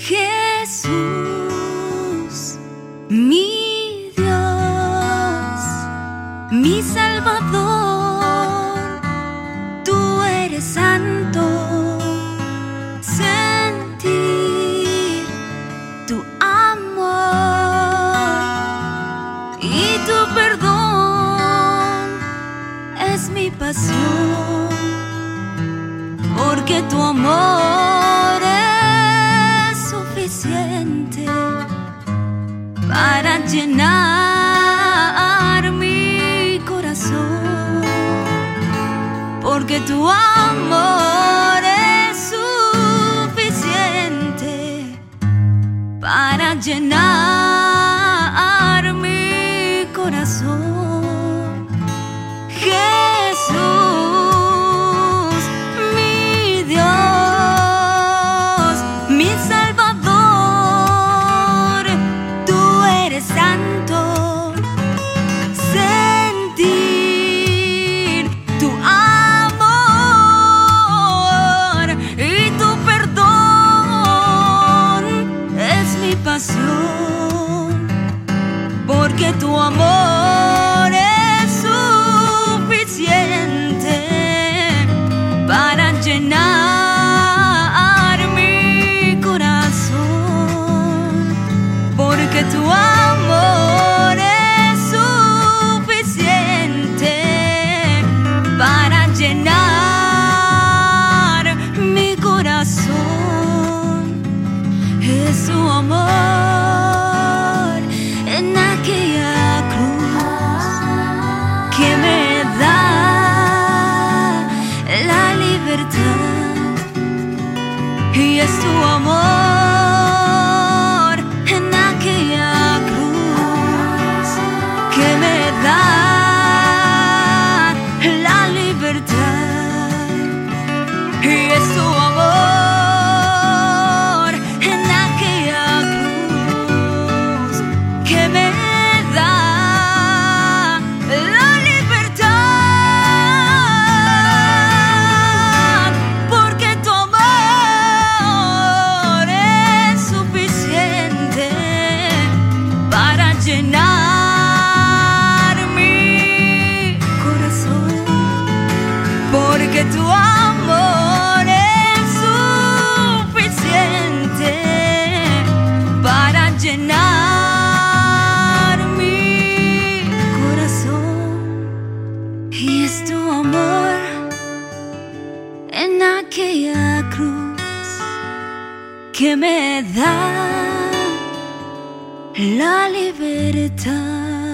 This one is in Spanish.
Jesús, mi Dios, mi Salvador, tú eres santo. Sentir tu amor y tu perdón es mi pasión, porque tu amor para llenar mi corazón, porque tu amor es suficiente para llenar tú eres santo. Tu amor es suficiente para llenar mi corazón y es tu amor en aquella cruz que me da la libertad.